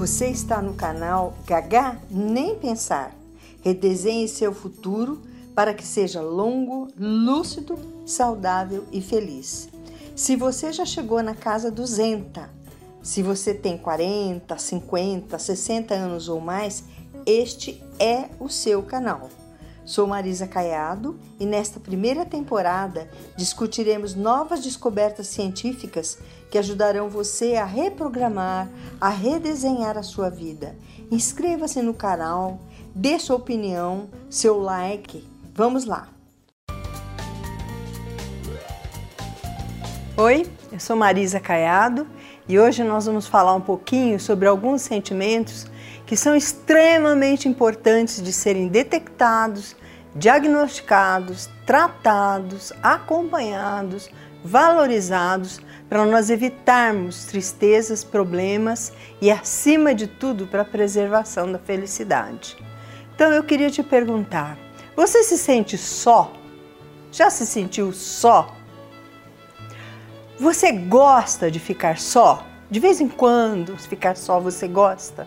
Você está no canal Gagá Nem Pensar. Redesenhe seu futuro para que seja longo, lúcido, saudável e feliz. Se você já chegou na casa 200, se você tem 40, 50, 60 anos ou mais, este é o seu canal. Sou Marisa Caiado e nesta primeira temporada discutiremos novas descobertas científicas que ajudarão você a reprogramar, a redesenhar a sua vida. Inscreva-se no canal, dê sua opinião, seu like. Vamos lá! Oi, eu sou Marisa Caiado e hoje nós vamos falar um pouquinho sobre alguns sentimentos que são extremamente importantes de serem detectados, diagnosticados, tratados, acompanhados, valorizados para nós evitarmos tristezas, problemas e, acima de tudo, para a preservação da felicidade. Então eu queria te perguntar: você se sente só? Já se sentiu só? Você gosta de ficar só? De vez em quando, ficar só você gosta?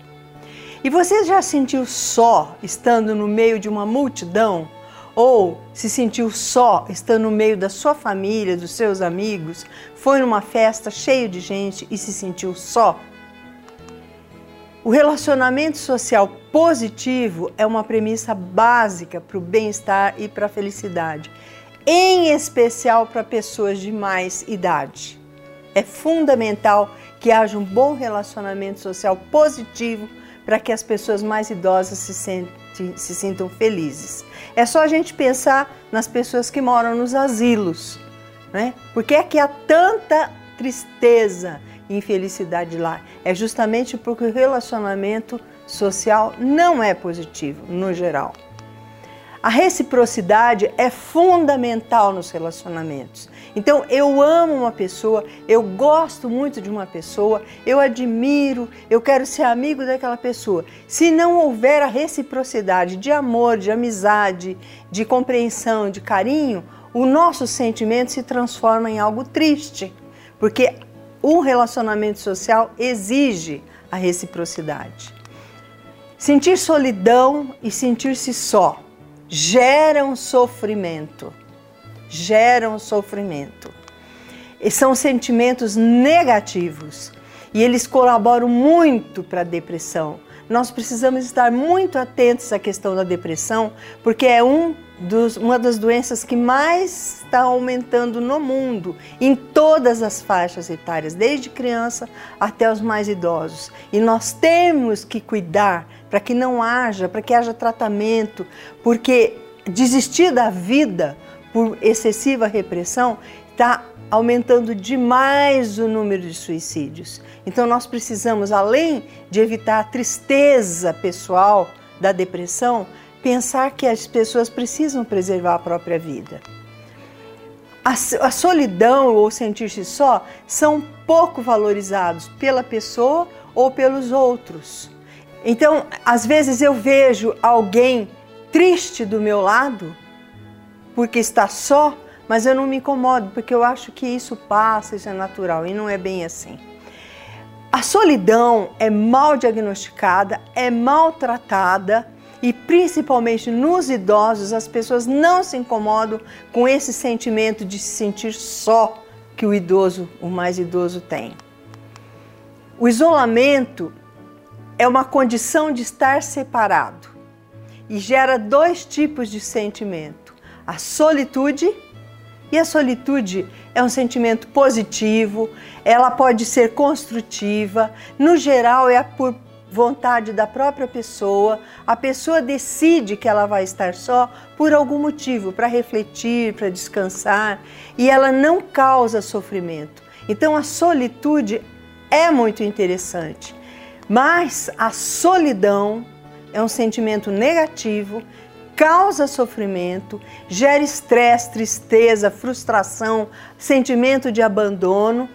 E você já sentiu só estando no meio de uma multidão? Ou se sentiu só estando no meio da sua família, dos seus amigos? Foi numa festa cheia de gente e se sentiu só? O relacionamento social positivo é uma premissa básica para o bem-estar e para a felicidade, em especial para pessoas de mais idade. É fundamental que haja um bom relacionamento social positivo para que as pessoas mais idosas se, sente, se sintam felizes. É só a gente pensar nas pessoas que moram nos asilos, né? Porque é que há tanta tristeza e infelicidade lá? É justamente porque o relacionamento social não é positivo no geral. A reciprocidade é fundamental nos relacionamentos. Então, eu amo uma pessoa, eu gosto muito de uma pessoa, eu admiro, eu quero ser amigo daquela pessoa. Se não houver a reciprocidade de amor, de amizade, de compreensão, de carinho, o nosso sentimento se transforma em algo triste, porque um relacionamento social exige a reciprocidade. Sentir solidão e sentir-se só geram sofrimento. Geram sofrimento. E são sentimentos negativos e eles colaboram muito para a depressão. Nós precisamos estar muito atentos à questão da depressão, porque é um dos, uma das doenças que mais está aumentando no mundo, em todas as faixas etárias, desde criança até os mais idosos. E nós temos que cuidar para que não haja, para que haja tratamento, porque desistir da vida por excessiva repressão está aumentando demais o número de suicídios. Então nós precisamos, além de evitar a tristeza pessoal da depressão, pensar que as pessoas precisam preservar a própria vida. A, a solidão ou sentir-se só são pouco valorizados pela pessoa ou pelos outros. Então, às vezes eu vejo alguém triste do meu lado porque está só, mas eu não me incomodo porque eu acho que isso passa, isso é natural e não é bem assim. A solidão é mal diagnosticada, é maltratada e principalmente nos idosos as pessoas não se incomodam com esse sentimento de se sentir só que o idoso, o mais idoso tem. O isolamento é uma condição de estar separado e gera dois tipos de sentimento: a solitude e a solitude é um sentimento positivo, ela pode ser construtiva, no geral é por vontade da própria pessoa, a pessoa decide que ela vai estar só por algum motivo, para refletir, para descansar, e ela não causa sofrimento. Então a solitude é muito interessante. Mas a solidão é um sentimento negativo, causa sofrimento, gera estresse, tristeza, frustração, sentimento de abandono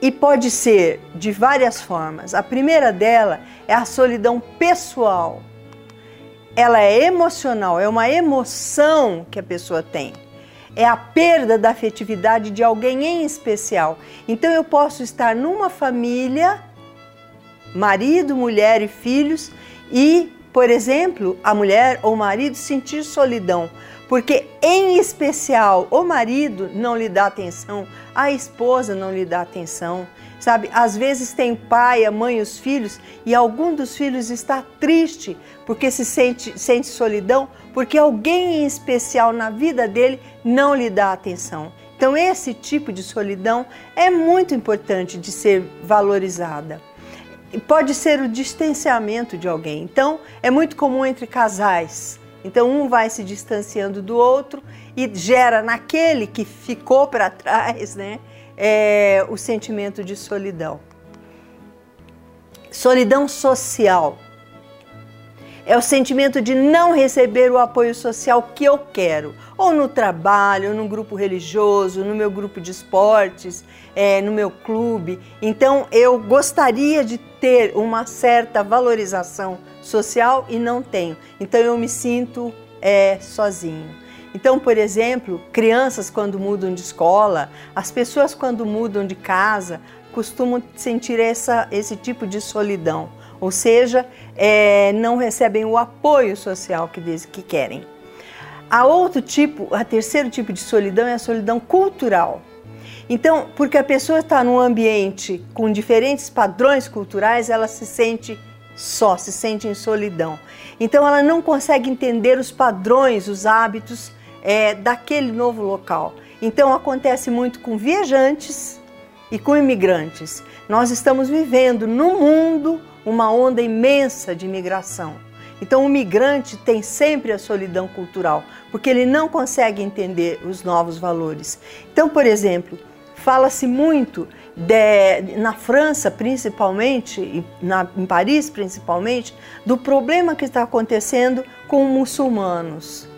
e pode ser de várias formas. A primeira dela é a solidão pessoal. Ela é emocional, é uma emoção que a pessoa tem. É a perda da afetividade de alguém em especial. Então eu posso estar numa família marido, mulher e filhos e, por exemplo, a mulher ou o marido sentir solidão, porque em especial o marido não lhe dá atenção, a esposa não lhe dá atenção, sabe? Às vezes tem pai, a mãe, os filhos e algum dos filhos está triste porque se sente, sente solidão, porque alguém em especial na vida dele não lhe dá atenção. Então esse tipo de solidão é muito importante de ser valorizada. Pode ser o distanciamento de alguém. Então é muito comum entre casais então um vai se distanciando do outro e gera naquele que ficou para trás, né, é, o sentimento de solidão. Solidão social é o sentimento de não receber o apoio social que eu quero, ou no trabalho, ou no grupo religioso, no meu grupo de esportes, é, no meu clube. Então eu gostaria de ter uma certa valorização social e não tenho. Então eu me sinto é, sozinho. Então, por exemplo, crianças quando mudam de escola, as pessoas quando mudam de casa, costumam sentir essa, esse tipo de solidão, ou seja, é, não recebem o apoio social que, que querem. A outro tipo, a terceiro tipo de solidão é a solidão cultural. Então, porque a pessoa está num ambiente com diferentes padrões culturais, ela se sente só, se sente em solidão. Então ela não consegue entender os padrões, os hábitos é, daquele novo local. Então acontece muito com viajantes e com imigrantes. Nós estamos vivendo no mundo uma onda imensa de imigração. Então o migrante tem sempre a solidão cultural, porque ele não consegue entender os novos valores. Então, por exemplo, fala-se muito de, na França, principalmente, na, em Paris, principalmente, do problema que está acontecendo com muçulmanos.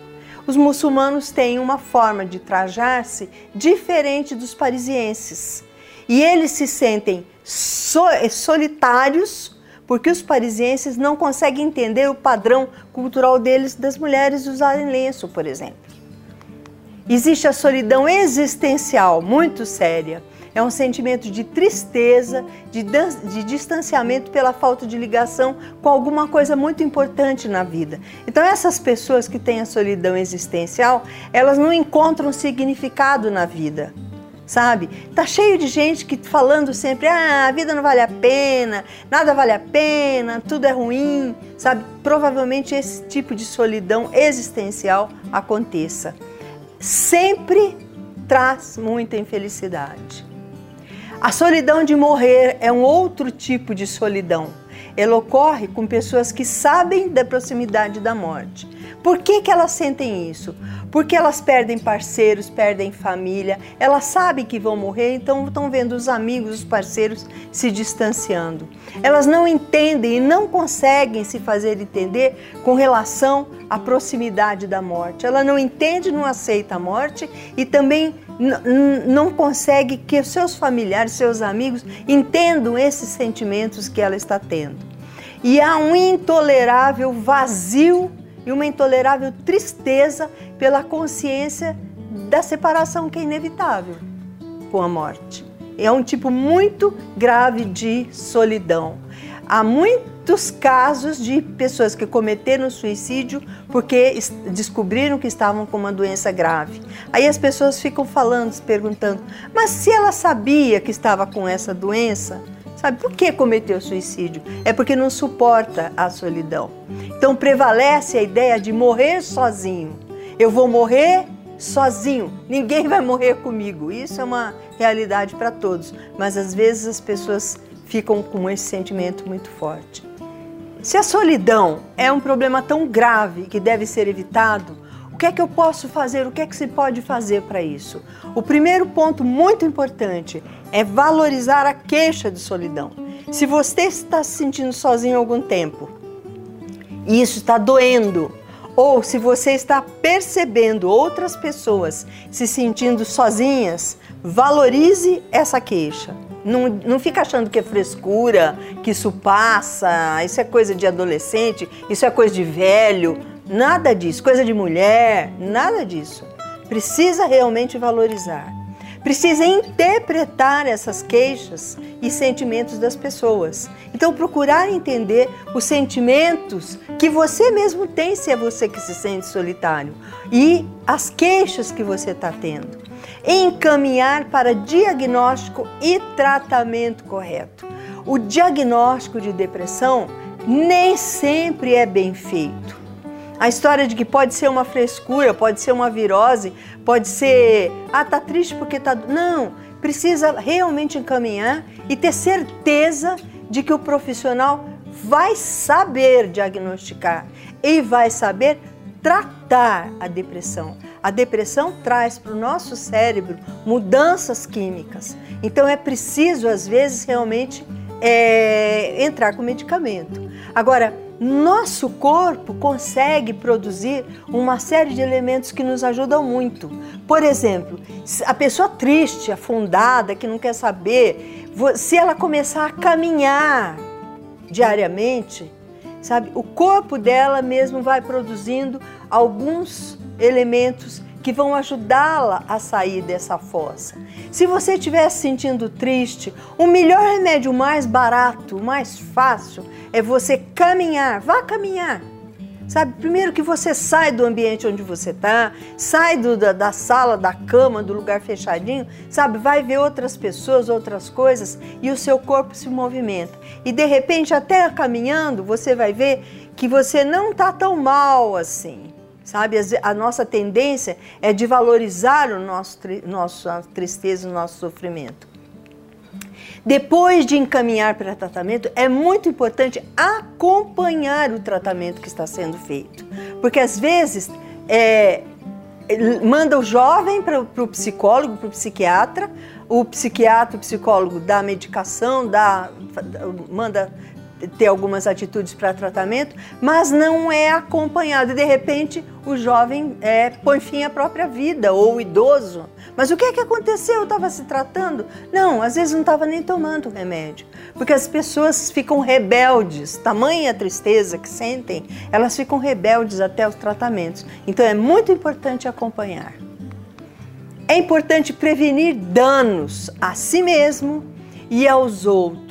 Os muçulmanos têm uma forma de trajar-se diferente dos parisienses. E eles se sentem so, solitários porque os parisienses não conseguem entender o padrão cultural deles das mulheres usarem lenço, por exemplo. Existe a solidão existencial muito séria é um sentimento de tristeza, de, de distanciamento pela falta de ligação com alguma coisa muito importante na vida. Então, essas pessoas que têm a solidão existencial, elas não encontram significado na vida sabe? Tá cheio de gente que falando sempre, ah, a vida não vale a pena, nada vale a pena, tudo é ruim, sabe? Provavelmente esse tipo de solidão existencial aconteça. Sempre traz muita infelicidade. A solidão de morrer é um outro tipo de solidão. Ela ocorre com pessoas que sabem da proximidade da morte. Por que, que elas sentem isso? Porque elas perdem parceiros, perdem família, elas sabem que vão morrer, então estão vendo os amigos, os parceiros se distanciando. Elas não entendem e não conseguem se fazer entender com relação à proximidade da morte. Ela não entende, não aceita a morte e também não consegue que seus familiares, seus amigos entendam esses sentimentos que ela está tendo. E há um intolerável vazio e uma intolerável tristeza pela consciência da separação que é inevitável com a morte. É um tipo muito grave de solidão. Há muitos casos de pessoas que cometeram suicídio porque descobriram que estavam com uma doença grave. Aí as pessoas ficam falando, se perguntando: mas se ela sabia que estava com essa doença, sabe por que cometeu suicídio? É porque não suporta a solidão. Então prevalece a ideia de morrer sozinho. Eu vou morrer sozinho, ninguém vai morrer comigo. Isso é uma realidade para todos, mas às vezes as pessoas ficam com esse sentimento muito forte. Se a solidão é um problema tão grave que deve ser evitado, que é que eu posso fazer? O que é que se pode fazer para isso? O primeiro ponto muito importante é valorizar a queixa de solidão. Se você está se sentindo sozinho há algum tempo e isso está doendo, ou se você está percebendo outras pessoas se sentindo sozinhas, valorize essa queixa. Não, não fica achando que é frescura, que isso passa, isso é coisa de adolescente, isso é coisa de velho. Nada disso, coisa de mulher, nada disso. Precisa realmente valorizar. precisa interpretar essas queixas e sentimentos das pessoas. Então, procurar entender os sentimentos que você mesmo tem, se é você que se sente solitário, e as queixas que você está tendo. Encaminhar para diagnóstico e tratamento correto. O diagnóstico de depressão nem sempre é bem feito. A história de que pode ser uma frescura, pode ser uma virose, pode ser, ah, tá triste porque tá. Não, precisa realmente encaminhar e ter certeza de que o profissional vai saber diagnosticar e vai saber tratar a depressão. A depressão traz para o nosso cérebro mudanças químicas. Então é preciso, às vezes, realmente é, entrar com medicamento. Agora, nosso corpo consegue produzir uma série de elementos que nos ajudam muito. Por exemplo, a pessoa triste, afundada, que não quer saber, se ela começar a caminhar diariamente, sabe, o corpo dela mesmo vai produzindo alguns elementos que vão ajudá-la a sair dessa fossa. Se você estiver se sentindo triste, o melhor remédio mais barato, mais fácil, é você caminhar. Vá caminhar. Sabe, primeiro que você sai do ambiente onde você está, sai do, da, da, sala, da cama, do lugar fechadinho, sabe, vai ver outras pessoas, outras coisas e o seu corpo se movimenta. E de repente, até caminhando, você vai ver que você não está tão mal assim sabe? A nossa tendência é de valorizar o nosso, nossa tristeza, o nosso sofrimento. Depois de encaminhar para tratamento, é muito importante acompanhar o tratamento que está sendo feito. Porque às vezes é, manda o jovem para o psicólogo, para o psiquiatra, o psiquiatra, o psicólogo dá medicação, dá, manda ter algumas atitudes para tratamento, mas não é acompanhado. De repente, o jovem é, põe fim à própria vida, ou o idoso. Mas o que é que aconteceu? Estava se tratando? Não, às vezes não estava nem tomando remédio. Porque as pessoas ficam rebeldes, tamanha tristeza que sentem, elas ficam rebeldes até os tratamentos. Então é muito importante acompanhar. É importante prevenir danos a si mesmo e aos outros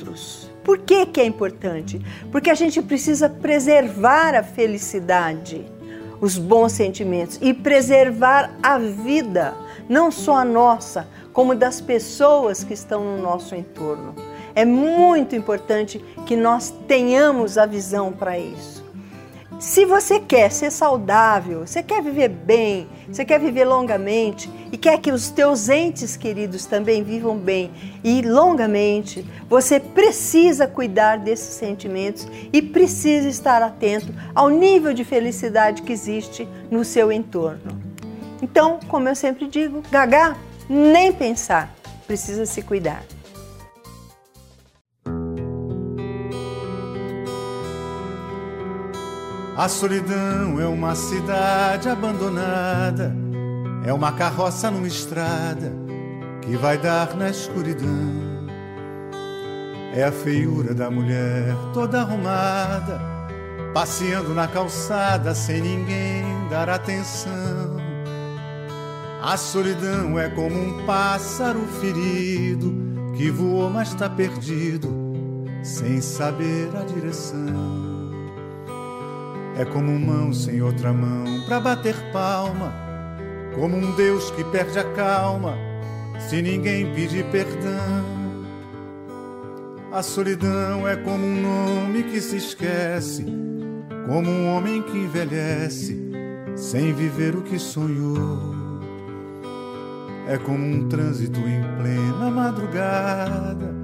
por que, que é importante? Porque a gente precisa preservar a felicidade, os bons sentimentos e preservar a vida, não só a nossa, como das pessoas que estão no nosso entorno. É muito importante que nós tenhamos a visão para isso. Se você quer ser saudável, você quer viver bem, você quer viver longamente e quer que os teus entes queridos também vivam bem e longamente, você precisa cuidar desses sentimentos e precisa estar atento ao nível de felicidade que existe no seu entorno. Então, como eu sempre digo, gaga, nem pensar, precisa se cuidar. A solidão é uma cidade abandonada, é uma carroça numa estrada que vai dar na escuridão. É a feiura da mulher toda arrumada, passeando na calçada sem ninguém dar atenção. A solidão é como um pássaro ferido que voou, mas está perdido, sem saber a direção. É como mão sem outra mão para bater palma, como um Deus que perde a calma se ninguém pedir perdão. A solidão é como um nome que se esquece, como um homem que envelhece sem viver o que sonhou. É como um trânsito em plena madrugada,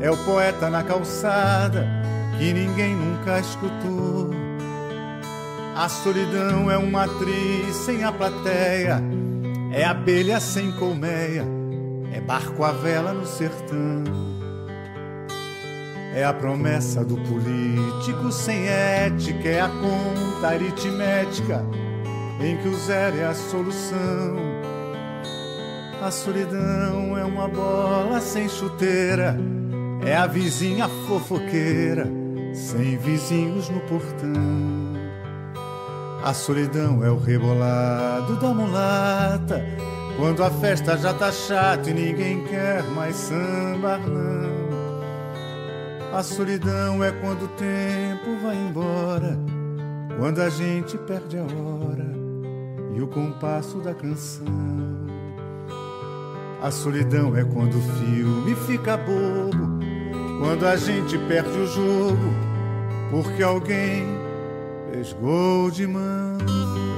é o poeta na calçada que ninguém nunca escutou. A solidão é uma atriz sem a plateia, é abelha sem colmeia, é barco à vela no sertão. É a promessa do político sem ética, é a conta aritmética em que o zero é a solução. A solidão é uma bola sem chuteira, é a vizinha fofoqueira, sem vizinhos no portão. A solidão é o rebolado da mulata Quando a festa já tá chata e ninguém quer mais sambar, não. A solidão é quando o tempo vai embora, quando a gente perde a hora e o compasso da canção. A solidão é quando o filme fica bobo, quando a gente perde o jogo, porque alguém fez gol de mão.